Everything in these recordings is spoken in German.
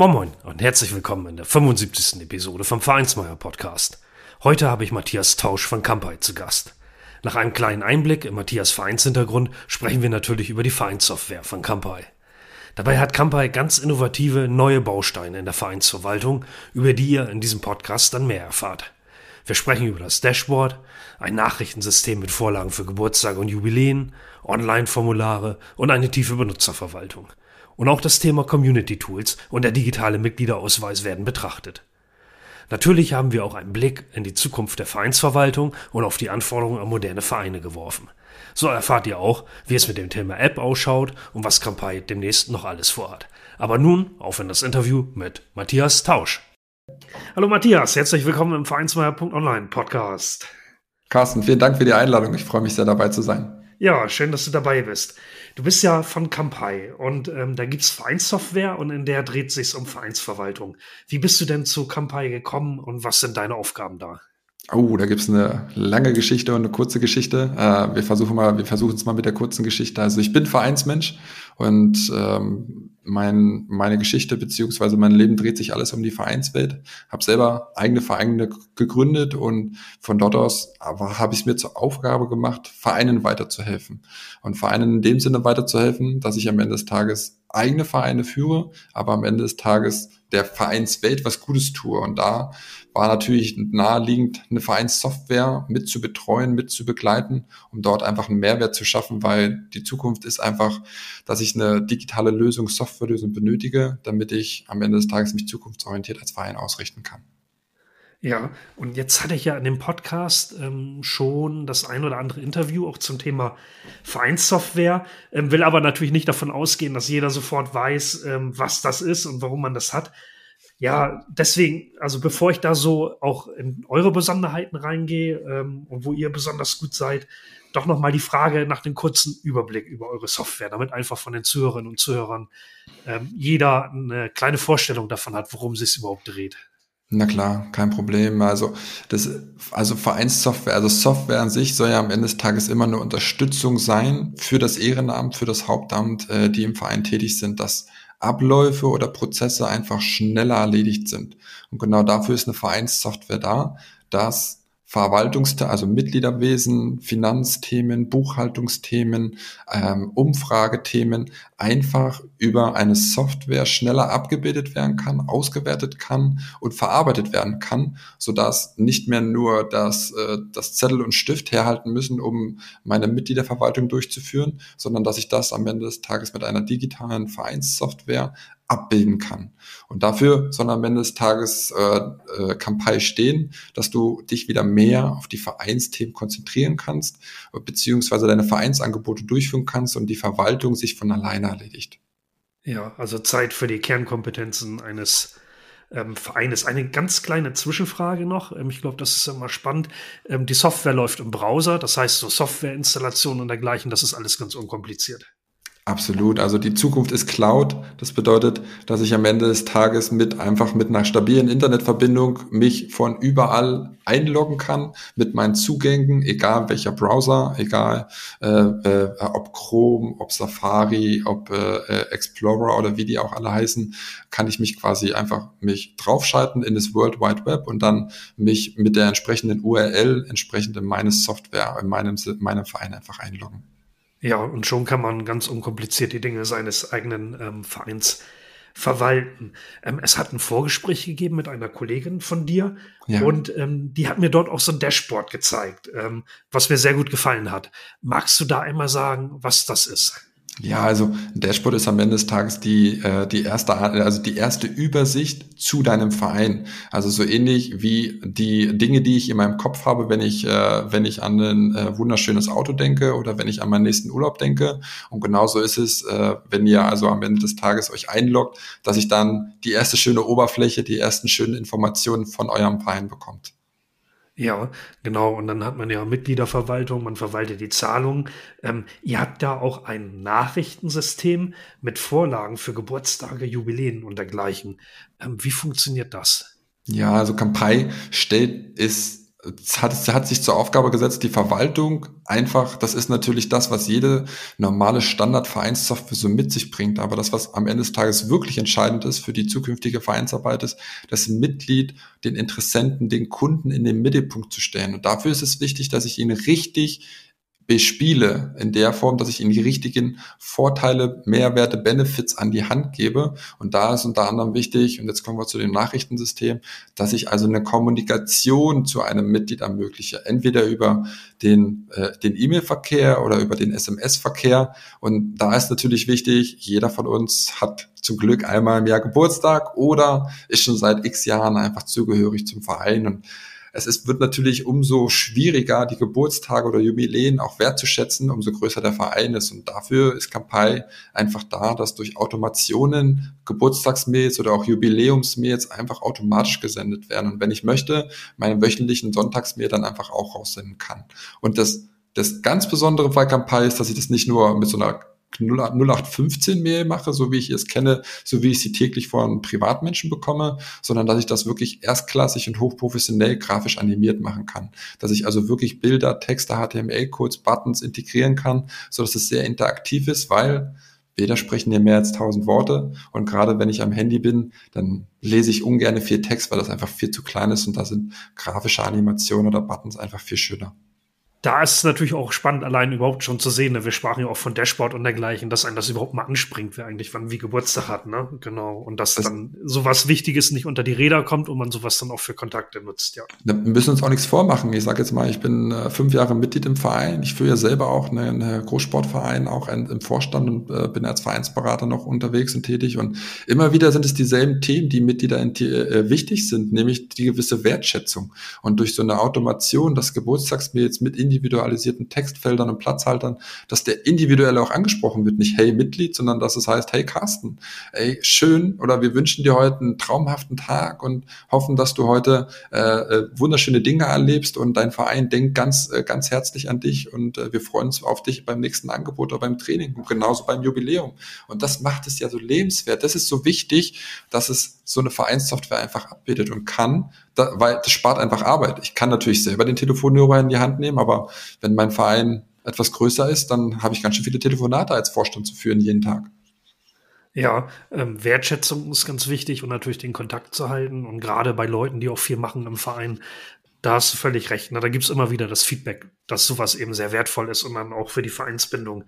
Moin Moin und herzlich willkommen in der 75. Episode vom Vereinsmeier Podcast. Heute habe ich Matthias Tausch von Kampai zu Gast. Nach einem kleinen Einblick in Matthias Vereinshintergrund sprechen wir natürlich über die Vereinssoftware von Kampai. Dabei hat Kampai ganz innovative neue Bausteine in der Vereinsverwaltung, über die ihr in diesem Podcast dann mehr erfahrt. Wir sprechen über das Dashboard, ein Nachrichtensystem mit Vorlagen für Geburtstage und Jubiläen, Online-Formulare und eine tiefe Benutzerverwaltung. Und auch das Thema Community Tools und der digitale Mitgliederausweis werden betrachtet. Natürlich haben wir auch einen Blick in die Zukunft der Vereinsverwaltung und auf die Anforderungen an moderne Vereine geworfen. So erfahrt ihr auch, wie es mit dem Thema App ausschaut und was Kampai demnächst noch alles vorhat. Aber nun auf in das Interview mit Matthias Tausch. Hallo Matthias, herzlich willkommen im Vereinsmeier.online Podcast. Carsten, vielen Dank für die Einladung. Ich freue mich sehr dabei zu sein. Ja, schön, dass du dabei bist. Du bist ja von Kampai und ähm, da gibt's Vereinssoftware und in der dreht sich's um Vereinsverwaltung. Wie bist du denn zu Kampai gekommen und was sind deine Aufgaben da? Oh, da gibt's eine lange Geschichte und eine kurze Geschichte. Äh, wir versuchen mal, wir versuchen es mal mit der kurzen Geschichte. Also ich bin Vereinsmensch und ähm, mein, meine Geschichte beziehungsweise mein Leben dreht sich alles um die Vereinswelt. Habe selber eigene Vereine gegründet und von dort aus habe ich es mir zur Aufgabe gemacht, Vereinen weiterzuhelfen. Und Vereinen in dem Sinne weiterzuhelfen, dass ich am Ende des Tages eigene Vereine führe, aber am Ende des Tages der Vereinswelt was Gutes tue. Und da war natürlich naheliegend, eine Vereinssoftware mit zu betreuen, mit zu begleiten, um dort einfach einen Mehrwert zu schaffen, weil die Zukunft ist einfach, dass ich eine digitale Lösung, Softwarelösung benötige, damit ich am Ende des Tages mich zukunftsorientiert als Verein ausrichten kann. Ja, und jetzt hatte ich ja in dem Podcast ähm, schon das ein oder andere Interview auch zum Thema Vereinssoftware, ähm, will aber natürlich nicht davon ausgehen, dass jeder sofort weiß, ähm, was das ist und warum man das hat. Ja, deswegen, also bevor ich da so auch in eure Besonderheiten reingehe ähm, und wo ihr besonders gut seid, doch nochmal die Frage nach dem kurzen Überblick über eure Software, damit einfach von den Zuhörerinnen und Zuhörern ähm, jeder eine kleine Vorstellung davon hat, worum es sich überhaupt dreht. Na klar, kein Problem. Also das, also Vereinssoftware, also Software an sich soll ja am Ende des Tages immer eine Unterstützung sein für das Ehrenamt, für das Hauptamt, äh, die im Verein tätig sind, dass Abläufe oder Prozesse einfach schneller erledigt sind. Und genau dafür ist eine Vereinssoftware da, dass Verwaltungs-, also Mitgliederwesen, Finanzthemen, Buchhaltungsthemen, ähm, Umfragethemen einfach über eine Software schneller abgebildet werden kann, ausgewertet kann und verarbeitet werden kann, sodass nicht mehr nur das, äh, das Zettel und Stift herhalten müssen, um meine Mitgliederverwaltung durchzuführen, sondern dass ich das am Ende des Tages mit einer digitalen Vereinssoftware abbilden kann. Und dafür soll am Ende des Tages äh, äh, Kampai stehen, dass du dich wieder mehr auf die Vereinsthemen konzentrieren kannst, beziehungsweise deine Vereinsangebote durchführen kannst und die Verwaltung sich von alleine erledigt. Ja, also Zeit für die Kernkompetenzen eines ähm, Vereines. Eine ganz kleine Zwischenfrage noch. Ähm, ich glaube, das ist immer spannend. Ähm, die Software läuft im Browser, das heißt so Softwareinstallation und dergleichen, das ist alles ganz unkompliziert. Absolut. Also die Zukunft ist Cloud. Das bedeutet, dass ich am Ende des Tages mit einfach mit einer stabilen Internetverbindung mich von überall einloggen kann mit meinen Zugängen, egal welcher Browser, egal äh, äh, ob Chrome, ob Safari, ob äh, äh, Explorer oder wie die auch alle heißen, kann ich mich quasi einfach mich draufschalten in das World Wide Web und dann mich mit der entsprechenden URL entsprechend in meine Software, in meinem, in meinem Verein einfach einloggen. Ja, und schon kann man ganz unkompliziert die Dinge seines eigenen ähm, Vereins verwalten. Ähm, es hat ein Vorgespräch gegeben mit einer Kollegin von dir ja. und ähm, die hat mir dort auch so ein Dashboard gezeigt, ähm, was mir sehr gut gefallen hat. Magst du da einmal sagen, was das ist? Ja, also Dashboard ist am Ende des Tages die, äh, die erste, also die erste Übersicht zu deinem Verein. Also so ähnlich wie die Dinge, die ich in meinem Kopf habe, wenn ich, äh, wenn ich an ein äh, wunderschönes Auto denke oder wenn ich an meinen nächsten Urlaub denke. Und genauso ist es, äh, wenn ihr also am Ende des Tages euch einloggt, dass ich dann die erste schöne Oberfläche, die ersten schönen Informationen von eurem Verein bekommt. Ja, genau. Und dann hat man ja Mitgliederverwaltung, man verwaltet die Zahlungen. Ähm, ihr habt da auch ein Nachrichtensystem mit Vorlagen für Geburtstage, Jubiläen und dergleichen. Ähm, wie funktioniert das? Ja, also Campai stellt ist hat, hat sich zur Aufgabe gesetzt, die Verwaltung einfach, das ist natürlich das, was jede normale Standardvereinssoftware so mit sich bringt. Aber das, was am Ende des Tages wirklich entscheidend ist für die zukünftige Vereinsarbeit, ist, das Mitglied, den Interessenten, den Kunden in den Mittelpunkt zu stellen. Und dafür ist es wichtig, dass ich ihn richtig bespiele in der Form, dass ich ihnen die richtigen Vorteile, Mehrwerte, Benefits an die Hand gebe. Und da ist unter anderem wichtig, und jetzt kommen wir zu dem Nachrichtensystem, dass ich also eine Kommunikation zu einem Mitglied ermögliche, entweder über den äh, den E-Mail-Verkehr oder über den SMS-Verkehr. Und da ist natürlich wichtig, jeder von uns hat zum Glück einmal im Jahr Geburtstag oder ist schon seit x Jahren einfach zugehörig zum Verein. Und es ist, wird natürlich umso schwieriger, die Geburtstage oder Jubiläen auch wertzuschätzen, umso größer der Verein ist. Und dafür ist Kampai einfach da, dass durch Automationen Geburtstagsmails oder auch Jubiläumsmails einfach automatisch gesendet werden. Und wenn ich möchte, meinen wöchentlichen Sonntagsmail dann einfach auch raussenden kann. Und das das ganz Besondere bei Kampai ist, dass ich das nicht nur mit so einer 0815-Mail mache, so wie ich es kenne, so wie ich sie täglich von Privatmenschen bekomme, sondern dass ich das wirklich erstklassig und hochprofessionell grafisch animiert machen kann. Dass ich also wirklich Bilder, Texte, HTML-Codes, Buttons integrieren kann, so dass es sehr interaktiv ist, weil Bilder sprechen ja mehr als tausend Worte und gerade wenn ich am Handy bin, dann lese ich ungern viel Text, weil das einfach viel zu klein ist und da sind grafische Animationen oder Buttons einfach viel schöner da ist es natürlich auch spannend, allein überhaupt schon zu sehen. Ne? Wir sprachen ja auch von Dashboard und dergleichen, dass einen das überhaupt mal anspringt, wer eigentlich wann wie Geburtstag hat, ne? Genau. Und dass das dann sowas Wichtiges nicht unter die Räder kommt und man sowas dann auch für Kontakte nutzt, ja. Wir müssen uns auch nichts vormachen. Ich sage jetzt mal, ich bin äh, fünf Jahre Mitglied im Verein. Ich führe ja selber auch einen eine Großsportverein, auch ein, im Vorstand und äh, bin als Vereinsberater noch unterwegs und tätig. Und immer wieder sind es dieselben Themen, die Mitglieder in, äh, wichtig sind, nämlich die gewisse Wertschätzung. Und durch so eine Automation, das Geburtstagsmails mit in individualisierten Textfeldern und Platzhaltern, dass der individuelle auch angesprochen wird, nicht hey Mitglied, sondern dass es heißt, hey Carsten, ey, schön oder wir wünschen dir heute einen traumhaften Tag und hoffen, dass du heute äh, äh, wunderschöne Dinge erlebst und dein Verein denkt ganz, äh, ganz herzlich an dich und äh, wir freuen uns auf dich beim nächsten Angebot oder beim Training und genauso beim Jubiläum. Und das macht es ja so lebenswert. Das ist so wichtig, dass es so eine Vereinssoftware einfach abbildet und kann, da, weil das spart einfach Arbeit. Ich kann natürlich selber den Telefonhörer in die Hand nehmen, aber wenn mein Verein etwas größer ist, dann habe ich ganz schön viele Telefonate als Vorstand zu führen jeden Tag. Ja, ähm, Wertschätzung ist ganz wichtig und natürlich den Kontakt zu halten. Und gerade bei Leuten, die auch viel machen im Verein, da hast du völlig recht. Ne? Da gibt es immer wieder das Feedback, dass sowas eben sehr wertvoll ist und dann auch für die Vereinsbindung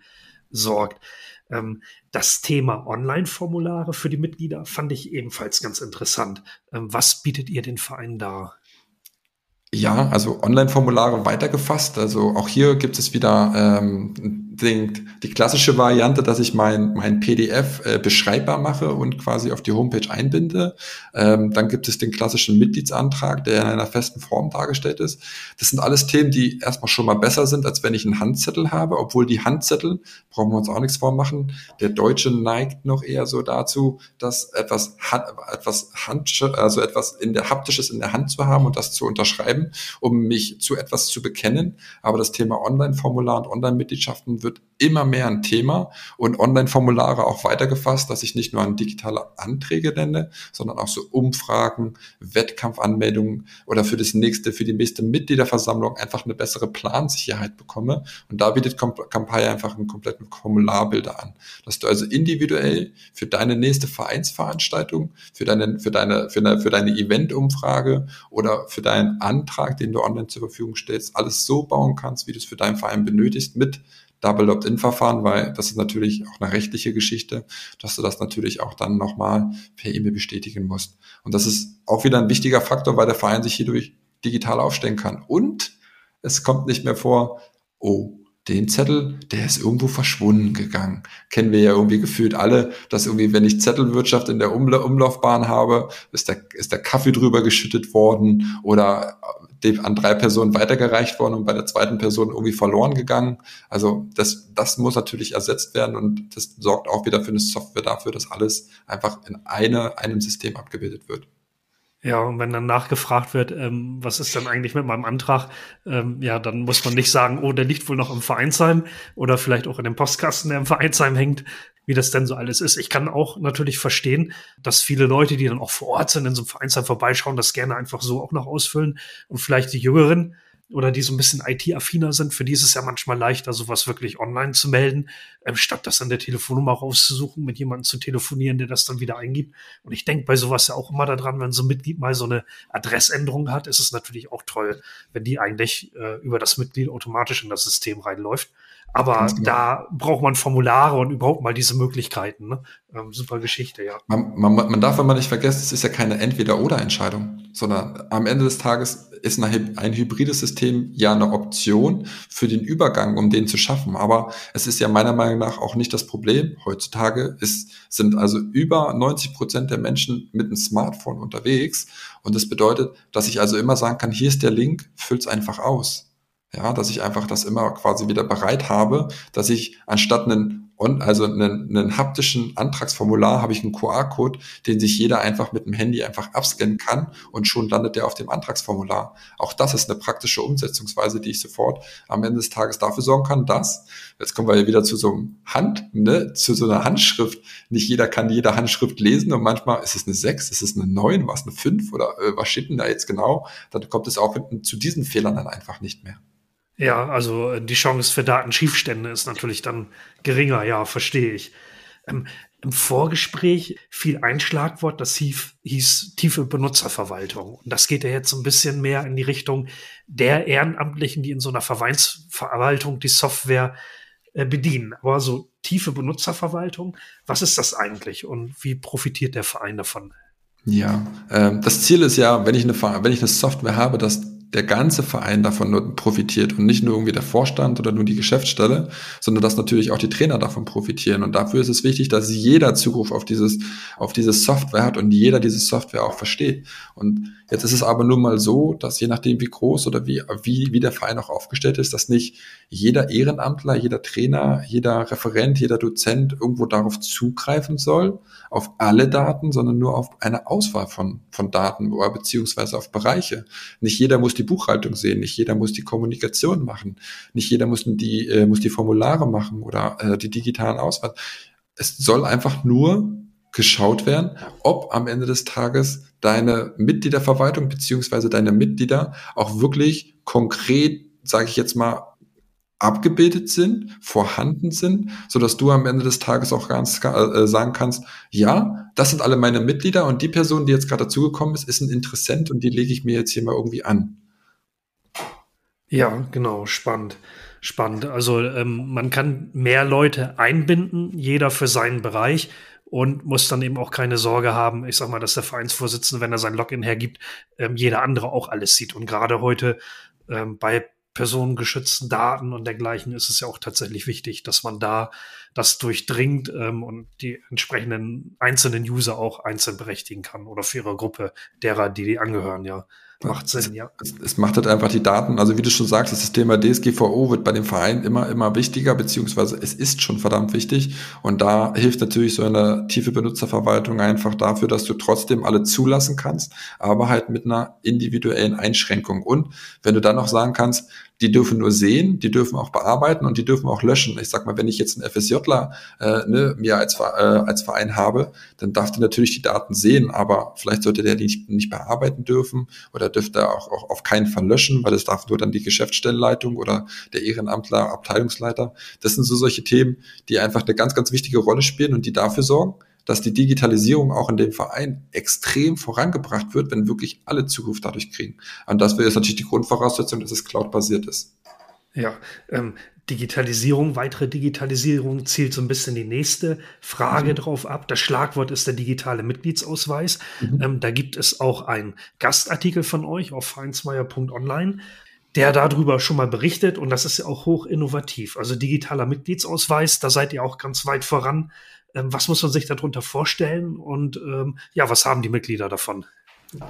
sorgt. Ähm, das Thema Online-Formulare für die Mitglieder fand ich ebenfalls ganz interessant. Ähm, was bietet ihr den Verein da? Ja, also Online-Formulare weitergefasst. Also auch hier gibt es wieder ähm, den, die klassische Variante, dass ich mein, mein PDF äh, beschreibbar mache und quasi auf die Homepage einbinde. Ähm, dann gibt es den klassischen Mitgliedsantrag, der in einer festen Form dargestellt ist. Das sind alles Themen, die erstmal schon mal besser sind, als wenn ich einen Handzettel habe, obwohl die Handzettel, brauchen wir uns auch nichts vormachen, der Deutsche neigt noch eher so dazu, dass etwas, etwas Hand, also etwas in der haptisches in der Hand zu haben und das zu unterschreiben, um mich zu etwas zu bekennen. Aber das Thema Online-Formular und Online-Mitgliedschaften wird immer mehr ein Thema und Online-Formulare auch weitergefasst, dass ich nicht nur an digitale Anträge nenne, sondern auch so Umfragen, Wettkampfanmeldungen oder für das nächste, für die nächste Mitgliederversammlung einfach eine bessere Plansicherheit bekomme. Und da bietet Kampagne einfach einen kompletten Formularbilder an, dass du also individuell für deine nächste Vereinsveranstaltung, für deine, für deine, für deine, für deine Eventumfrage oder für deinen Antrag, den du online zur Verfügung stellst, alles so bauen kannst, wie du es für deinen Verein benötigst, mit Double Opt-in-Verfahren, weil das ist natürlich auch eine rechtliche Geschichte, dass du das natürlich auch dann nochmal per E-Mail bestätigen musst. Und das ist auch wieder ein wichtiger Faktor, weil der Verein sich hierdurch digital aufstellen kann. Und es kommt nicht mehr vor, oh, den Zettel, der ist irgendwo verschwunden gegangen. Kennen wir ja irgendwie gefühlt alle, dass irgendwie, wenn ich Zettelwirtschaft in der Umla Umlaufbahn habe, ist der, ist der Kaffee drüber geschüttet worden oder an drei Personen weitergereicht worden und bei der zweiten Person irgendwie verloren gegangen. Also das, das muss natürlich ersetzt werden und das sorgt auch wieder für eine Software dafür, dass alles einfach in eine, einem System abgebildet wird. Ja, und wenn dann nachgefragt wird, ähm, was ist denn eigentlich mit meinem Antrag, ähm, ja, dann muss man nicht sagen, oh, der liegt wohl noch im Vereinsheim oder vielleicht auch in dem Postkasten, der im Vereinsheim hängt, wie das denn so alles ist. Ich kann auch natürlich verstehen, dass viele Leute, die dann auch vor Ort sind, in so einem Vereinsheim vorbeischauen, das gerne einfach so auch noch ausfüllen und vielleicht die Jüngeren, oder die so ein bisschen IT-affiner sind, für die ist es ja manchmal leichter, sowas wirklich online zu melden, ähm, statt das an der Telefonnummer rauszusuchen, mit jemandem zu telefonieren, der das dann wieder eingibt. Und ich denke bei sowas ja auch immer daran, wenn so ein Mitglied mal so eine Adressänderung hat, ist es natürlich auch toll, wenn die eigentlich äh, über das Mitglied automatisch in das System reinläuft. Aber genau. da braucht man Formulare und überhaupt mal diese Möglichkeiten. Ne? Ähm, super Geschichte, ja. Man, man, man darf aber nicht vergessen, es ist ja keine Entweder-Oder-Entscheidung, sondern am Ende des Tages ist eine, ein hybrides System ja eine Option für den Übergang, um den zu schaffen. Aber es ist ja meiner Meinung nach auch nicht das Problem. Heutzutage ist, sind also über 90 Prozent der Menschen mit einem Smartphone unterwegs. Und das bedeutet, dass ich also immer sagen kann, hier ist der Link, füll's einfach aus. Ja, dass ich einfach das immer quasi wieder bereit habe, dass ich anstatt einen und also einen, einen haptischen Antragsformular habe ich einen QR-Code, den sich jeder einfach mit dem Handy einfach abscannen kann und schon landet der auf dem Antragsformular. Auch das ist eine praktische Umsetzungsweise, die ich sofort am Ende des Tages dafür sorgen kann, dass, jetzt kommen wir ja wieder zu so einem Hand, ne, zu so einer Handschrift. Nicht jeder kann jede Handschrift lesen und manchmal ist es eine 6, ist es eine 9, was eine 5 oder äh, was steht denn da jetzt genau? Dann kommt es auch zu diesen Fehlern dann einfach nicht mehr. Ja, also äh, die Chance für Datenschiefstände ist natürlich dann geringer, ja, verstehe ich. Ähm, Im Vorgespräch fiel ein Schlagwort, das hieß, hieß tiefe Benutzerverwaltung. Und das geht ja jetzt ein bisschen mehr in die Richtung der Ehrenamtlichen, die in so einer Vereinsverwaltung die Software äh, bedienen. Aber so tiefe Benutzerverwaltung, was ist das eigentlich und wie profitiert der Verein davon? Ja, äh, das Ziel ist ja, wenn ich eine, wenn ich eine Software habe, dass der ganze Verein davon profitiert und nicht nur irgendwie der Vorstand oder nur die Geschäftsstelle, sondern dass natürlich auch die Trainer davon profitieren. Und dafür ist es wichtig, dass jeder Zugriff auf dieses, auf diese Software hat und jeder diese Software auch versteht. Und jetzt ist es aber nun mal so, dass je nachdem, wie groß oder wie, wie, wie der Verein auch aufgestellt ist, dass nicht jeder Ehrenamtler, jeder Trainer, jeder Referent, jeder Dozent irgendwo darauf zugreifen soll, auf alle Daten, sondern nur auf eine Auswahl von, von Daten oder beziehungsweise auf Bereiche. Nicht jeder muss die Buchhaltung sehen, nicht jeder muss die Kommunikation machen, nicht jeder muss die, äh, muss die Formulare machen oder äh, die digitalen Auswahl. Es soll einfach nur geschaut werden, ob am Ende des Tages deine Mitgliederverwaltung beziehungsweise deine Mitglieder auch wirklich konkret, sage ich jetzt mal, abgebildet sind, vorhanden sind, so dass du am Ende des Tages auch ganz äh, sagen kannst, ja, das sind alle meine Mitglieder und die Person, die jetzt gerade dazugekommen ist, ist ein Interessent und die lege ich mir jetzt hier mal irgendwie an. Ja, genau, spannend. Spannend. Also ähm, man kann mehr Leute einbinden, jeder für seinen Bereich und muss dann eben auch keine Sorge haben, ich sag mal, dass der Vereinsvorsitzende, wenn er sein Login hergibt, ähm, jeder andere auch alles sieht. Und gerade heute ähm, bei personengeschützten Daten und dergleichen ist es ja auch tatsächlich wichtig, dass man da das durchdringt ähm, und die entsprechenden einzelnen User auch einzeln berechtigen kann oder für ihre Gruppe derer, die die angehören, ja. Macht Sinn, ja. Es, es, macht halt einfach die Daten, also wie du schon sagst, das Thema DSGVO wird bei dem Verein immer, immer wichtiger, beziehungsweise es ist schon verdammt wichtig. Und da hilft natürlich so eine tiefe Benutzerverwaltung einfach dafür, dass du trotzdem alle zulassen kannst, aber halt mit einer individuellen Einschränkung. Und wenn du dann noch sagen kannst, die dürfen nur sehen, die dürfen auch bearbeiten und die dürfen auch löschen. Ich sag mal, wenn ich jetzt einen FSJler äh, ne, mir als, äh, als Verein habe, dann darf der natürlich die Daten sehen, aber vielleicht sollte der die nicht, nicht bearbeiten dürfen oder dürfte auch, auch auf keinen Fall löschen, weil das darf nur dann die Geschäftsstellenleitung oder der Ehrenamtler, Abteilungsleiter. Das sind so solche Themen, die einfach eine ganz, ganz wichtige Rolle spielen und die dafür sorgen, dass die Digitalisierung auch in dem Verein extrem vorangebracht wird, wenn wirklich alle Zugriff dadurch kriegen. Und das wäre jetzt natürlich die Grundvoraussetzung, dass es cloudbasiert ist. Ja, ähm, Digitalisierung, weitere Digitalisierung zielt so ein bisschen die nächste Frage mhm. drauf ab. Das Schlagwort ist der digitale Mitgliedsausweis. Mhm. Ähm, da gibt es auch einen Gastartikel von euch auf vereinsmeier.online. der darüber schon mal berichtet und das ist ja auch hoch innovativ. Also digitaler Mitgliedsausweis, da seid ihr auch ganz weit voran. Ähm, was muss man sich darunter vorstellen und ähm, ja, was haben die Mitglieder davon?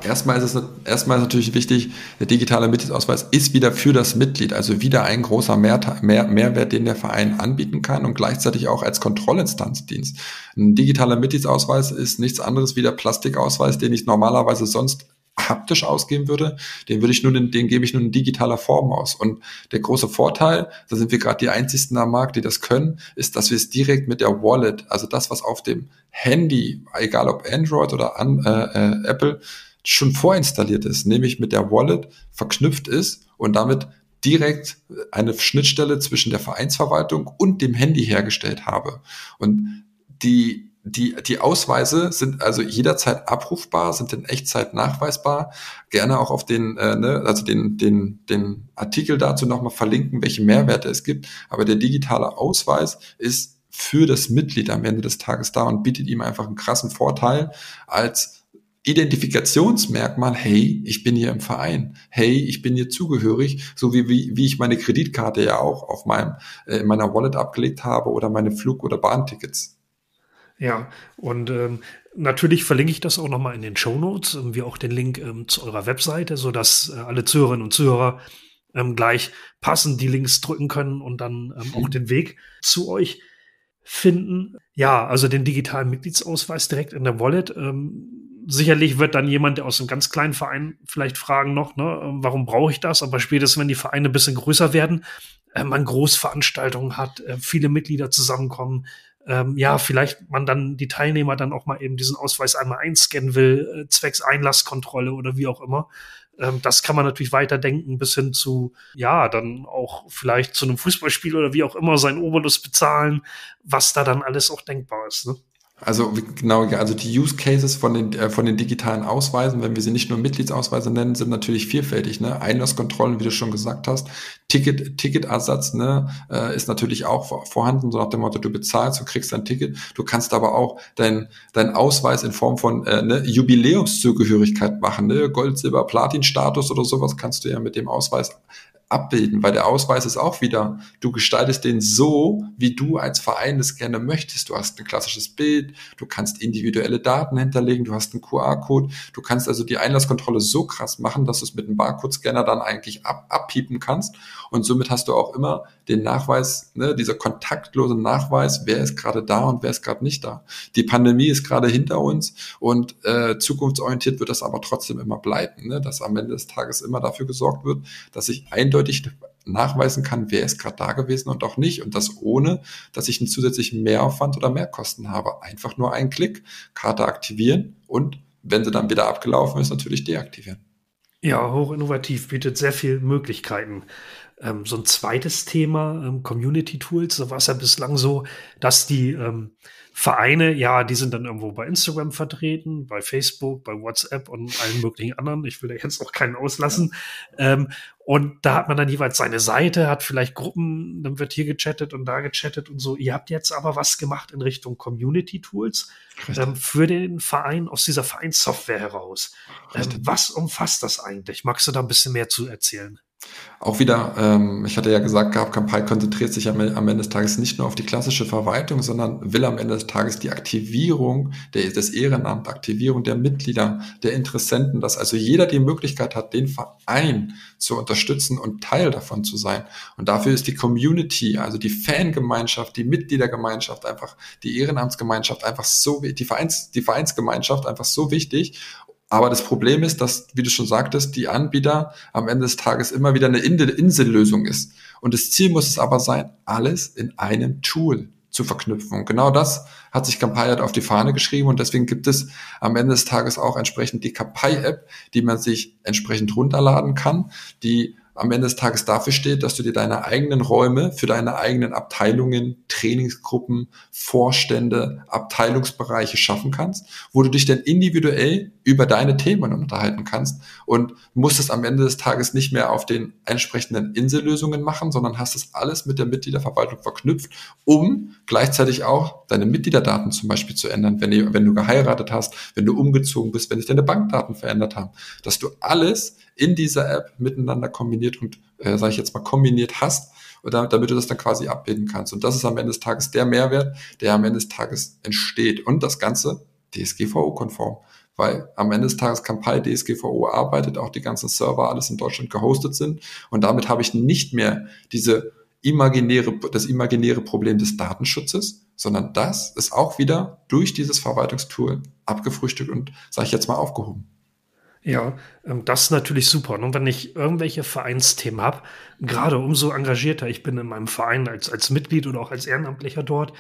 Erstmal ist es erstmal ist natürlich wichtig, der digitale Mitgliedsausweis ist wieder für das Mitglied, also wieder ein großer Mehr, Mehr, Mehrwert, den der Verein anbieten kann und gleichzeitig auch als Kontrollinstanzdienst. Ein digitaler Mitgliedsausweis ist nichts anderes wie der Plastikausweis, den ich normalerweise sonst haptisch ausgeben würde, den würde ich nun in, den gebe ich nun in digitaler Form aus. Und der große Vorteil, da sind wir gerade die einzigsten am Markt, die das können, ist, dass wir es direkt mit der Wallet, also das, was auf dem Handy, egal ob Android oder an, äh, äh, Apple, schon vorinstalliert ist, nämlich mit der Wallet verknüpft ist und damit direkt eine Schnittstelle zwischen der Vereinsverwaltung und dem Handy hergestellt habe. Und die die, die Ausweise sind also jederzeit abrufbar, sind in Echtzeit nachweisbar. Gerne auch auf den, äh, ne, also den, den, den Artikel dazu nochmal verlinken, welche Mehrwerte es gibt. Aber der digitale Ausweis ist für das Mitglied am Ende des Tages da und bietet ihm einfach einen krassen Vorteil als Identifikationsmerkmal, hey, ich bin hier im Verein, hey, ich bin hier zugehörig, so wie, wie, wie ich meine Kreditkarte ja auch auf meinem, äh, in meiner Wallet abgelegt habe oder meine Flug- oder Bahntickets. Ja, und ähm, natürlich verlinke ich das auch nochmal in den Show Notes, ähm, wie auch den Link ähm, zu eurer Webseite, sodass äh, alle Zuhörerinnen und Zuhörer ähm, gleich passend die Links drücken können und dann ähm, auch den Weg zu euch finden. Ja, also den digitalen Mitgliedsausweis direkt in der Wallet. Ähm, sicherlich wird dann jemand, der aus einem ganz kleinen Verein vielleicht fragen noch, ne, ähm, warum brauche ich das? Aber spätestens, wenn die Vereine ein bisschen größer werden, äh, man Großveranstaltungen hat, äh, viele Mitglieder zusammenkommen, ähm, ja, vielleicht man dann die Teilnehmer dann auch mal eben diesen Ausweis einmal einscannen will, äh, zwecks Einlasskontrolle oder wie auch immer. Ähm, das kann man natürlich weiterdenken bis hin zu, ja, dann auch vielleicht zu einem Fußballspiel oder wie auch immer sein Obolus bezahlen, was da dann alles auch denkbar ist. Ne? Also genau, also die Use Cases von den, äh, von den digitalen Ausweisen, wenn wir sie nicht nur Mitgliedsausweise nennen, sind natürlich vielfältig. Ne? Einlasskontrollen, wie du schon gesagt hast, Ticket, Ticketersatz ne, äh, ist natürlich auch vorhanden, so nach dem Motto, du bezahlst, du kriegst dein Ticket. Du kannst aber auch dein, dein Ausweis in Form von äh, ne, Jubiläumszugehörigkeit machen, ne? Gold, Silber, Platin-Status oder sowas kannst du ja mit dem Ausweis abbilden, weil der Ausweis ist auch wieder, du gestaltest den so, wie du als Verein das gerne möchtest. Du hast ein klassisches Bild, du kannst individuelle Daten hinterlegen, du hast einen QR-Code, du kannst also die Einlasskontrolle so krass machen, dass du es mit einem Barcode-Scanner dann eigentlich ab, abpiepen kannst und somit hast du auch immer den Nachweis, ne, dieser kontaktlose Nachweis, wer ist gerade da und wer ist gerade nicht da. Die Pandemie ist gerade hinter uns und äh, zukunftsorientiert wird das aber trotzdem immer bleiben, ne, dass am Ende des Tages immer dafür gesorgt wird, dass ich eindeutig nachweisen kann, wer ist gerade da gewesen und auch nicht. Und das ohne, dass ich einen zusätzlichen Mehraufwand oder Mehrkosten habe. Einfach nur einen Klick, Karte aktivieren und wenn sie dann wieder abgelaufen ist, natürlich deaktivieren. Ja, hoch innovativ, bietet sehr viele Möglichkeiten. Ähm, so ein zweites Thema, ähm, Community Tools, da war es ja bislang so, dass die ähm, Vereine, ja, die sind dann irgendwo bei Instagram vertreten, bei Facebook, bei WhatsApp und allen möglichen anderen. Ich will da jetzt auch keinen auslassen. Ähm, und da hat man dann jeweils seine Seite, hat vielleicht Gruppen, dann wird hier gechattet und da gechattet und so. Ihr habt jetzt aber was gemacht in Richtung Community Tools ähm, für den Verein aus dieser Vereinssoftware heraus. Ähm, was umfasst das eigentlich? Magst du da ein bisschen mehr zu erzählen? Auch wieder, ähm, ich hatte ja gesagt gehabt, Kampai konzentriert sich am, am, Ende des Tages nicht nur auf die klassische Verwaltung, sondern will am Ende des Tages die Aktivierung der, des Ehrenamts, Aktivierung der Mitglieder, der Interessenten, dass also jeder die Möglichkeit hat, den Verein zu unterstützen und Teil davon zu sein. Und dafür ist die Community, also die Fangemeinschaft, die Mitgliedergemeinschaft, einfach die Ehrenamtsgemeinschaft einfach so, die Vereins, die Vereinsgemeinschaft einfach so wichtig. Aber das Problem ist, dass, wie du schon sagtest, die Anbieter am Ende des Tages immer wieder eine Insellösung ist. Und das Ziel muss es aber sein, alles in einem Tool zu verknüpfen. Und genau das hat sich Kampai auf die Fahne geschrieben und deswegen gibt es am Ende des Tages auch entsprechend die Kampai-App, die man sich entsprechend runterladen kann, die am Ende des Tages dafür steht, dass du dir deine eigenen Räume für deine eigenen Abteilungen, Trainingsgruppen, Vorstände, Abteilungsbereiche schaffen kannst, wo du dich dann individuell über deine Themen unterhalten kannst und musst es am Ende des Tages nicht mehr auf den entsprechenden Insellösungen machen, sondern hast es alles mit der Mitgliederverwaltung verknüpft, um gleichzeitig auch deine Mitgliederdaten zum Beispiel zu ändern, wenn du, wenn du geheiratet hast, wenn du umgezogen bist, wenn sich deine Bankdaten verändert haben, dass du alles in dieser App miteinander kombiniert und, äh, sage ich jetzt mal, kombiniert hast, oder damit du das dann quasi abbilden kannst. Und das ist am Ende des Tages der Mehrwert, der am Ende des Tages entsteht. Und das Ganze DSGVO-konform weil am Ende des Tages Campai DSGVO arbeitet, auch die ganzen Server alles in Deutschland gehostet sind und damit habe ich nicht mehr diese imaginäre, das imaginäre Problem des Datenschutzes, sondern das ist auch wieder durch dieses Verwaltungstool abgefrühstückt und, sage ich jetzt mal, aufgehoben. Ja, ähm, das ist natürlich super. Und wenn ich irgendwelche Vereinsthemen habe, gerade umso engagierter ich bin in meinem Verein als, als Mitglied oder auch als Ehrenamtlicher dort,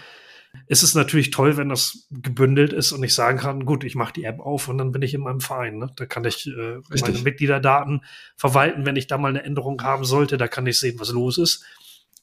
ist es natürlich toll, wenn das gebündelt ist und ich sagen kann, gut, ich mache die App auf und dann bin ich in meinem Verein. Ne? Da kann ich äh, meine Mitgliederdaten verwalten, wenn ich da mal eine Änderung haben sollte. Da kann ich sehen, was los ist.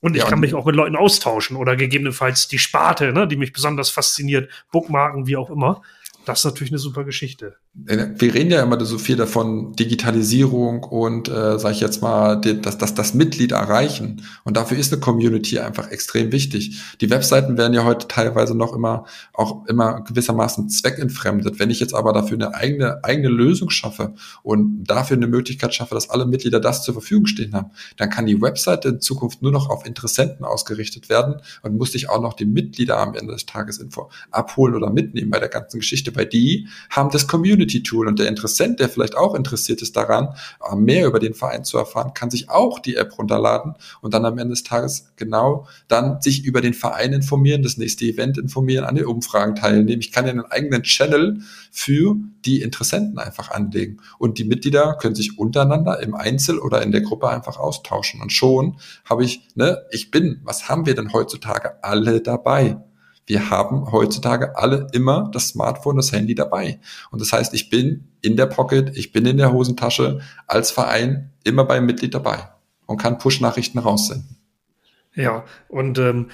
Und ich ja, kann mich auch mit Leuten austauschen oder gegebenenfalls die Sparte, ne, die mich besonders fasziniert, Bookmarken, wie auch immer. Das ist natürlich eine super Geschichte. Wir reden ja immer so viel davon, Digitalisierung und, äh, sage ich jetzt mal, die, das, das, Mitglied erreichen. Und dafür ist eine Community einfach extrem wichtig. Die Webseiten werden ja heute teilweise noch immer, auch immer gewissermaßen zweckentfremdet. Wenn ich jetzt aber dafür eine eigene, eigene Lösung schaffe und dafür eine Möglichkeit schaffe, dass alle Mitglieder das zur Verfügung stehen haben, dann kann die Webseite in Zukunft nur noch auf Interessenten ausgerichtet werden und muss sich auch noch die Mitglieder am Ende des Tages abholen oder mitnehmen bei der ganzen Geschichte, weil die haben das Community Community-Tool und der Interessent, der vielleicht auch interessiert ist daran, äh, mehr über den Verein zu erfahren, kann sich auch die App runterladen und dann am Ende des Tages genau dann sich über den Verein informieren, das nächste Event informieren, an den Umfragen teilnehmen. Ich kann ja einen eigenen Channel für die Interessenten einfach anlegen und die Mitglieder können sich untereinander im Einzel oder in der Gruppe einfach austauschen und schon habe ich, ne, ich bin, was haben wir denn heutzutage alle dabei? Wir haben heutzutage alle immer das Smartphone, das Handy dabei. Und das heißt, ich bin in der Pocket, ich bin in der Hosentasche als Verein immer beim Mitglied dabei und kann Push-Nachrichten raussenden. Ja, und ähm,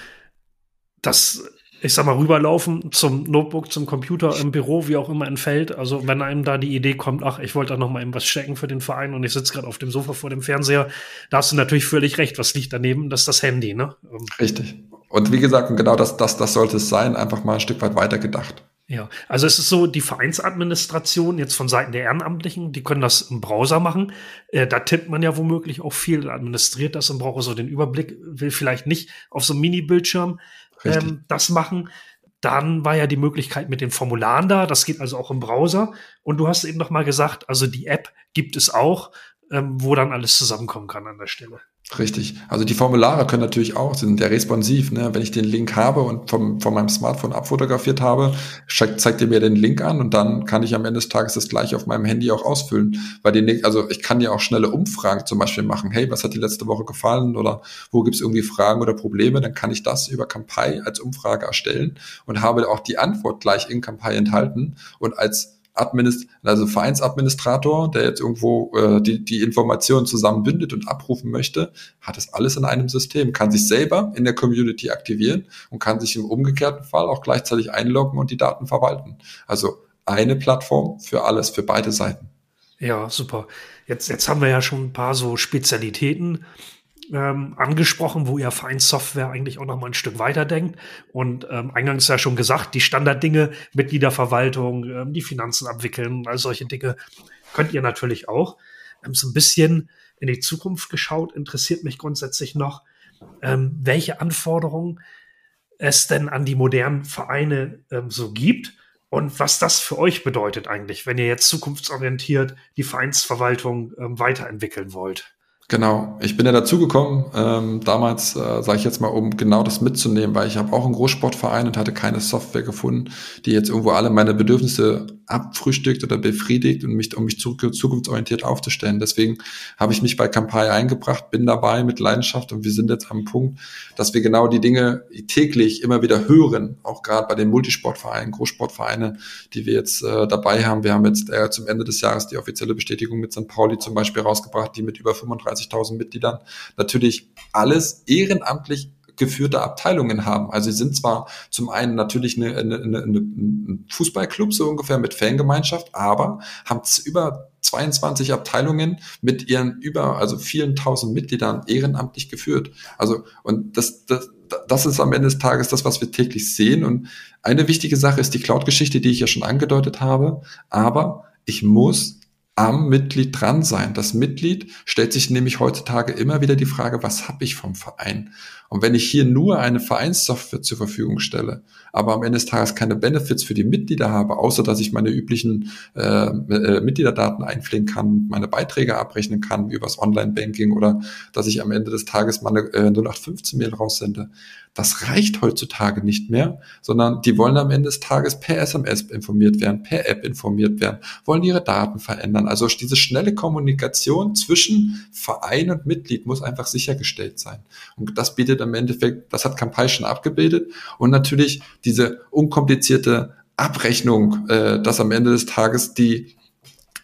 das, ich sag mal, rüberlaufen zum Notebook, zum Computer im Büro, wie auch immer entfällt. Also wenn einem da die Idee kommt, ach, ich wollte da noch mal eben was checken für den Verein und ich sitze gerade auf dem Sofa vor dem Fernseher, da hast du natürlich völlig recht. Was liegt daneben? Das ist das Handy, ne? Richtig. Und wie gesagt, genau das, das, das sollte es sein, einfach mal ein Stück weit weiter gedacht. Ja, also es ist so, die Vereinsadministration jetzt von Seiten der Ehrenamtlichen, die können das im Browser machen. Äh, da tippt man ja womöglich auch viel, administriert das und braucht so den Überblick, will vielleicht nicht auf so einem Mini-Bildschirm ähm, das machen. Dann war ja die Möglichkeit mit den Formularen da, das geht also auch im Browser. Und du hast eben noch mal gesagt, also die App gibt es auch, ähm, wo dann alles zusammenkommen kann an der Stelle. Richtig. Also die Formulare können natürlich auch, sind ja responsiv. Ne? Wenn ich den Link habe und vom, von meinem Smartphone abfotografiert habe, zeigt ihr mir den Link an und dann kann ich am Ende des Tages das gleich auf meinem Handy auch ausfüllen. Weil die, also ich kann ja auch schnelle Umfragen zum Beispiel machen. Hey, was hat die letzte Woche gefallen oder wo gibt es irgendwie Fragen oder Probleme? Dann kann ich das über Kampai als Umfrage erstellen und habe auch die Antwort gleich in Kampai enthalten und als Administ also Vereinsadministrator, der jetzt irgendwo äh, die, die Informationen zusammenbündet und abrufen möchte, hat das alles in einem System, kann sich selber in der Community aktivieren und kann sich im umgekehrten Fall auch gleichzeitig einloggen und die Daten verwalten. Also eine Plattform für alles, für beide Seiten. Ja, super. Jetzt, jetzt haben wir ja schon ein paar so Spezialitäten ähm, angesprochen, wo ihr Vereinssoftware eigentlich auch noch mal ein Stück weiter denkt. Und ähm, eingangs ja schon gesagt, die Standarddinge, Mitgliederverwaltung, ähm, die Finanzen abwickeln, all solche Dinge könnt ihr natürlich auch. Ähm, so ein bisschen in die Zukunft geschaut, interessiert mich grundsätzlich noch, ähm, welche Anforderungen es denn an die modernen Vereine ähm, so gibt und was das für euch bedeutet eigentlich, wenn ihr jetzt zukunftsorientiert die Vereinsverwaltung ähm, weiterentwickeln wollt. Genau, ich bin ja dazugekommen, ähm, damals, äh, sage ich jetzt mal, um genau das mitzunehmen, weil ich habe auch einen Großsportverein und hatte keine Software gefunden, die jetzt irgendwo alle meine Bedürfnisse abfrühstückt oder befriedigt und mich, um mich zukunftsorientiert aufzustellen. Deswegen habe ich mich bei Kampai eingebracht, bin dabei mit Leidenschaft und wir sind jetzt am Punkt, dass wir genau die Dinge täglich immer wieder hören, auch gerade bei den Multisportvereinen, Großsportvereine, die wir jetzt äh, dabei haben. Wir haben jetzt äh, zum Ende des Jahres die offizielle Bestätigung mit St. Pauli zum Beispiel rausgebracht, die mit über 35.000 Mitgliedern natürlich alles ehrenamtlich geführte Abteilungen haben. Also sie sind zwar zum einen natürlich eine, eine, eine, ein Fußballclub so ungefähr mit Fangemeinschaft, aber haben über 22 Abteilungen mit ihren über, also vielen tausend Mitgliedern ehrenamtlich geführt. Also, und das, das, das ist am Ende des Tages das, was wir täglich sehen. Und eine wichtige Sache ist die Cloud-Geschichte, die ich ja schon angedeutet habe. Aber ich muss am Mitglied dran sein. Das Mitglied stellt sich nämlich heutzutage immer wieder die Frage, was habe ich vom Verein? Und wenn ich hier nur eine Vereinssoftware zur Verfügung stelle, aber am Ende des Tages keine Benefits für die Mitglieder habe, außer dass ich meine üblichen äh, äh, Mitgliederdaten einpflegen kann, meine Beiträge abrechnen kann, übers Online-Banking oder dass ich am Ende des Tages meine äh, 0815-Mail raussende, das reicht heutzutage nicht mehr, sondern die wollen am Ende des Tages per SMS informiert werden, per App informiert werden, wollen ihre Daten verändern. Also diese schnelle Kommunikation zwischen Verein und Mitglied muss einfach sichergestellt sein. Und das bietet im Endeffekt, das hat Kampai schon abgebildet. Und natürlich diese unkomplizierte Abrechnung, äh, dass am Ende des Tages die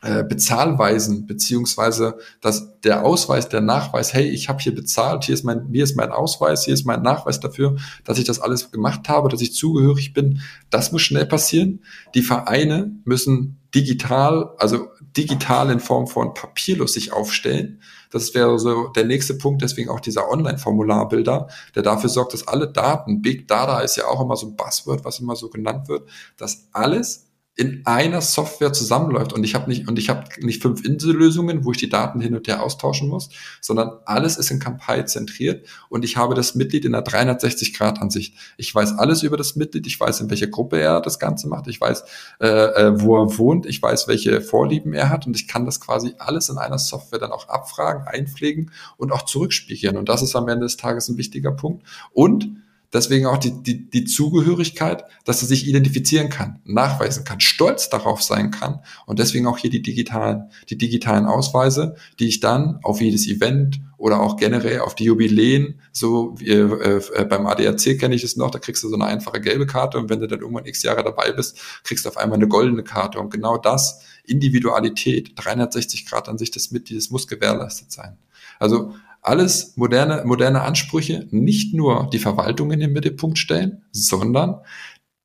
äh, Bezahlweisen beziehungsweise dass der Ausweis, der Nachweis, hey, ich habe hier bezahlt, hier ist mein, hier ist mein Ausweis, hier ist mein Nachweis dafür, dass ich das alles gemacht habe, dass ich zugehörig bin. Das muss schnell passieren. Die Vereine müssen digital, also digital in Form von papierlos sich aufstellen. Das wäre so der nächste Punkt, deswegen auch dieser Online-Formularbilder, der dafür sorgt, dass alle Daten, Big Data ist ja auch immer so ein Buzzword, was immer so genannt wird, dass alles in einer Software zusammenläuft und ich habe nicht und ich habe nicht fünf Insellösungen, wo ich die Daten hin und her austauschen muss, sondern alles ist in Kampai zentriert und ich habe das Mitglied in einer 360 Grad Ansicht. Ich weiß alles über das Mitglied, ich weiß in welcher Gruppe er das Ganze macht, ich weiß äh, äh, wo er wohnt, ich weiß welche Vorlieben er hat und ich kann das quasi alles in einer Software dann auch abfragen, einpflegen und auch zurückspiegeln und das ist am Ende des Tages ein wichtiger Punkt und Deswegen auch die, die, die Zugehörigkeit, dass er sich identifizieren kann, nachweisen kann, stolz darauf sein kann. Und deswegen auch hier die digitalen, die digitalen Ausweise, die ich dann auf jedes Event oder auch generell auf die Jubiläen, so wie, äh, äh, beim ADAC kenne ich es noch, da kriegst du so eine einfache gelbe Karte und wenn du dann irgendwann x Jahre dabei bist, kriegst du auf einmal eine goldene Karte. Und genau das, Individualität, 360 Grad an sich des Mitglieds muss gewährleistet sein. Also alles moderne, moderne Ansprüche, nicht nur die Verwaltung in den Mittelpunkt stellen, sondern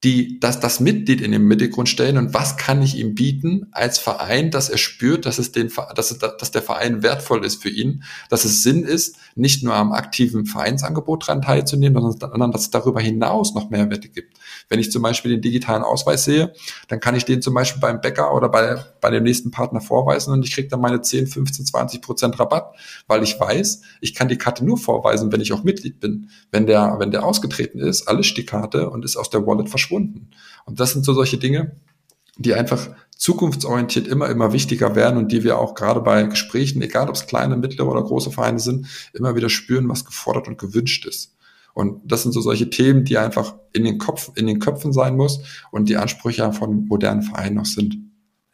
die, dass das Mitglied in den Mittelgrund stellen und was kann ich ihm bieten als Verein, dass er spürt, dass es den, dass, es, dass der Verein wertvoll ist für ihn, dass es Sinn ist, nicht nur am aktiven Vereinsangebot daran teilzunehmen, sondern dass es darüber hinaus noch Mehrwerte gibt. Wenn ich zum Beispiel den digitalen Ausweis sehe, dann kann ich den zum Beispiel beim Bäcker oder bei, bei dem nächsten Partner vorweisen und ich kriege dann meine 10, 15, 20 Prozent Rabatt, weil ich weiß, ich kann die Karte nur vorweisen, wenn ich auch Mitglied bin. Wenn der, wenn der ausgetreten ist, alles die Karte und ist aus der Wallet verschwunden. Und das sind so solche Dinge, die einfach zukunftsorientiert immer, immer wichtiger werden und die wir auch gerade bei Gesprächen, egal ob es kleine, mittlere oder große Vereine sind, immer wieder spüren, was gefordert und gewünscht ist. Und das sind so solche Themen, die einfach in den Kopf, in den Köpfen sein muss und die Ansprüche von modernen Vereinen noch sind.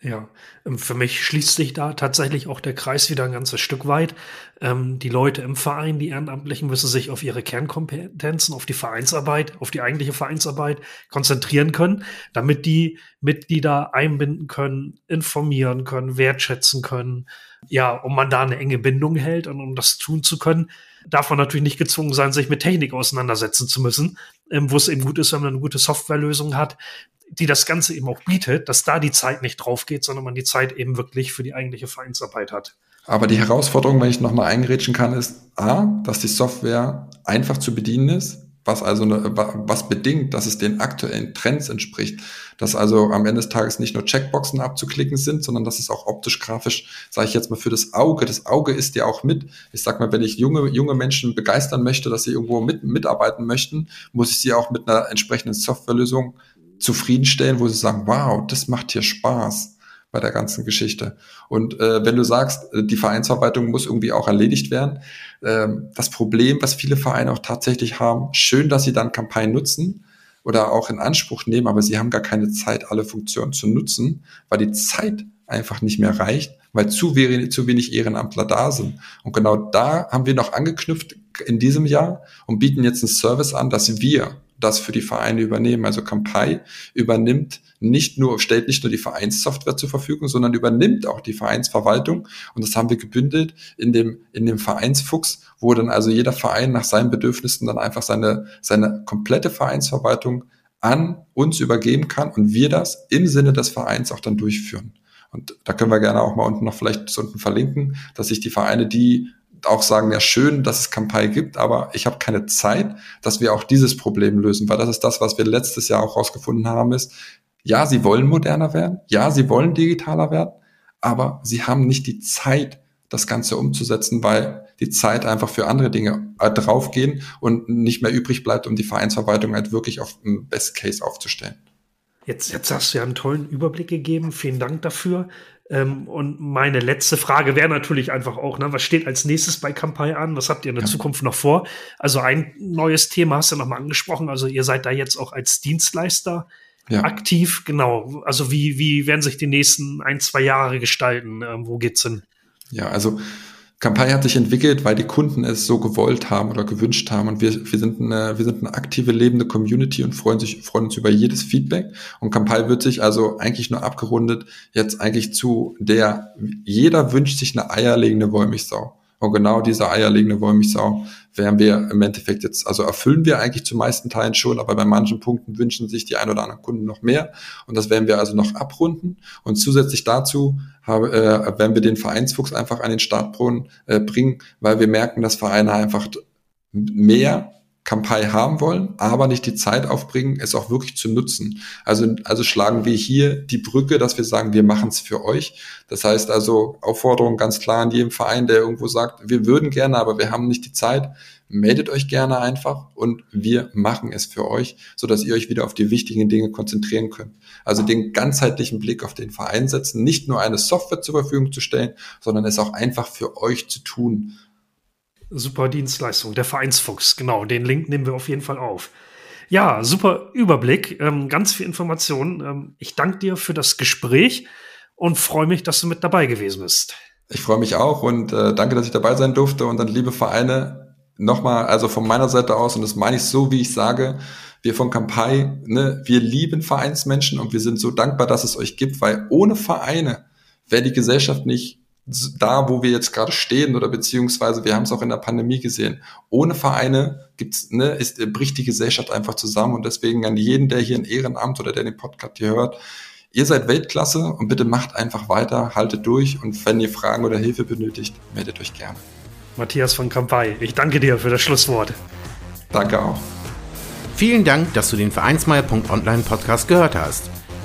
Ja, ähm, für mich schließt sich da tatsächlich auch der Kreis wieder ein ganzes Stück weit. Ähm, die Leute im Verein, die Ehrenamtlichen, müssen sich auf ihre Kernkompetenzen, auf die Vereinsarbeit, auf die eigentliche Vereinsarbeit konzentrieren können, damit die Mitglieder einbinden können, informieren können, wertschätzen können. Ja, um man da eine enge Bindung hält und um das tun zu können, darf man natürlich nicht gezwungen sein, sich mit Technik auseinandersetzen zu müssen, ähm, wo es eben gut ist, wenn man eine gute Softwarelösung hat, die das Ganze eben auch bietet, dass da die Zeit nicht drauf geht, sondern man die Zeit eben wirklich für die eigentliche Vereinsarbeit hat. Aber die Herausforderung, wenn ich nochmal eingerätschen kann, ist A, dass die Software einfach zu bedienen ist, was also eine, was bedingt, dass es den aktuellen Trends entspricht, dass also am Ende des Tages nicht nur Checkboxen abzuklicken sind, sondern dass es auch optisch grafisch, sage ich jetzt mal für das Auge, das Auge ist ja auch mit. Ich sag mal, wenn ich junge junge Menschen begeistern möchte, dass sie irgendwo mit mitarbeiten möchten, muss ich sie auch mit einer entsprechenden Softwarelösung zufriedenstellen, wo sie sagen, wow, das macht hier Spaß bei der ganzen Geschichte. Und äh, wenn du sagst, äh, die Vereinsverwaltung muss irgendwie auch erledigt werden, äh, das Problem, was viele Vereine auch tatsächlich haben, schön, dass sie dann Kampagnen nutzen oder auch in Anspruch nehmen, aber sie haben gar keine Zeit, alle Funktionen zu nutzen, weil die Zeit einfach nicht mehr reicht, weil zu wenig, zu wenig Ehrenamtler da sind. Und genau da haben wir noch angeknüpft in diesem Jahr und bieten jetzt einen Service an, dass wir das für die Vereine übernehmen. Also Campai übernimmt nicht nur, stellt nicht nur die Vereinssoftware zur Verfügung, sondern übernimmt auch die Vereinsverwaltung. Und das haben wir gebündelt in dem, in dem Vereinsfuchs, wo dann also jeder Verein nach seinen Bedürfnissen dann einfach seine, seine komplette Vereinsverwaltung an uns übergeben kann und wir das im Sinne des Vereins auch dann durchführen. Und da können wir gerne auch mal unten noch vielleicht unten verlinken, dass sich die Vereine, die auch sagen, ja schön, dass es Kampai gibt, aber ich habe keine Zeit, dass wir auch dieses Problem lösen, weil das ist das, was wir letztes Jahr auch rausgefunden haben, ist, ja, sie wollen moderner werden, ja, sie wollen digitaler werden, aber sie haben nicht die Zeit, das Ganze umzusetzen, weil die Zeit einfach für andere Dinge äh, draufgehen und nicht mehr übrig bleibt, um die Vereinsverwaltung halt wirklich auf Best Case aufzustellen. Jetzt, jetzt hast du ja einen tollen Überblick gegeben. Vielen Dank dafür. Ähm, und meine letzte Frage wäre natürlich einfach auch, ne, was steht als nächstes bei Kampagne an? Was habt ihr in der ja. Zukunft noch vor? Also ein neues Thema hast du nochmal angesprochen. Also ihr seid da jetzt auch als Dienstleister ja. aktiv. Genau. Also wie, wie werden sich die nächsten ein, zwei Jahre gestalten? Ähm, wo geht's hin? Ja, also Kampagne hat sich entwickelt, weil die Kunden es so gewollt haben oder gewünscht haben. Und wir, wir, sind, eine, wir sind eine aktive, lebende Community und freuen, sich, freuen uns über jedes Feedback. Und Kampagne wird sich also eigentlich nur abgerundet jetzt eigentlich zu der, jeder wünscht sich eine eierlegende Wollmilchsau. Und genau diese eierlegende Wollmilchsau wären wir im Endeffekt jetzt, also erfüllen wir eigentlich zu meisten Teilen schon, aber bei manchen Punkten wünschen sich die ein oder anderen Kunden noch mehr. Und das werden wir also noch abrunden. Und zusätzlich dazu habe, äh, werden wir den Vereinsfuchs einfach an den Startbrunnen äh, bringen, weil wir merken, dass Vereine einfach mehr Kampai haben wollen, aber nicht die Zeit aufbringen, es auch wirklich zu nutzen. Also, also schlagen wir hier die Brücke, dass wir sagen, wir machen es für euch. Das heißt also Aufforderung ganz klar an jedem Verein, der irgendwo sagt, wir würden gerne, aber wir haben nicht die Zeit. Meldet euch gerne einfach und wir machen es für euch, so dass ihr euch wieder auf die wichtigen Dinge konzentrieren könnt. Also den ganzheitlichen Blick auf den Verein setzen, nicht nur eine Software zur Verfügung zu stellen, sondern es auch einfach für euch zu tun super Dienstleistung, der Vereinsfuchs, genau, den Link nehmen wir auf jeden Fall auf. Ja, super Überblick, ähm, ganz viel Informationen. Ähm, ich danke dir für das Gespräch und freue mich, dass du mit dabei gewesen bist. Ich freue mich auch und äh, danke, dass ich dabei sein durfte. Und dann, liebe Vereine, nochmal, also von meiner Seite aus, und das meine ich so, wie ich sage, wir von Kampai, ne, wir lieben Vereinsmenschen und wir sind so dankbar, dass es euch gibt, weil ohne Vereine wäre die Gesellschaft nicht da, wo wir jetzt gerade stehen oder beziehungsweise wir haben es auch in der Pandemie gesehen. Ohne Vereine gibt's, ne, ist, bricht die Gesellschaft einfach zusammen und deswegen an jeden, der hier ein Ehrenamt oder der den Podcast hier hört, ihr seid Weltklasse und bitte macht einfach weiter, haltet durch und wenn ihr Fragen oder Hilfe benötigt, meldet euch gerne. Matthias von Kampai, ich danke dir für das Schlusswort. Danke auch. Vielen Dank, dass du den Vereinsmeier.online Podcast gehört hast.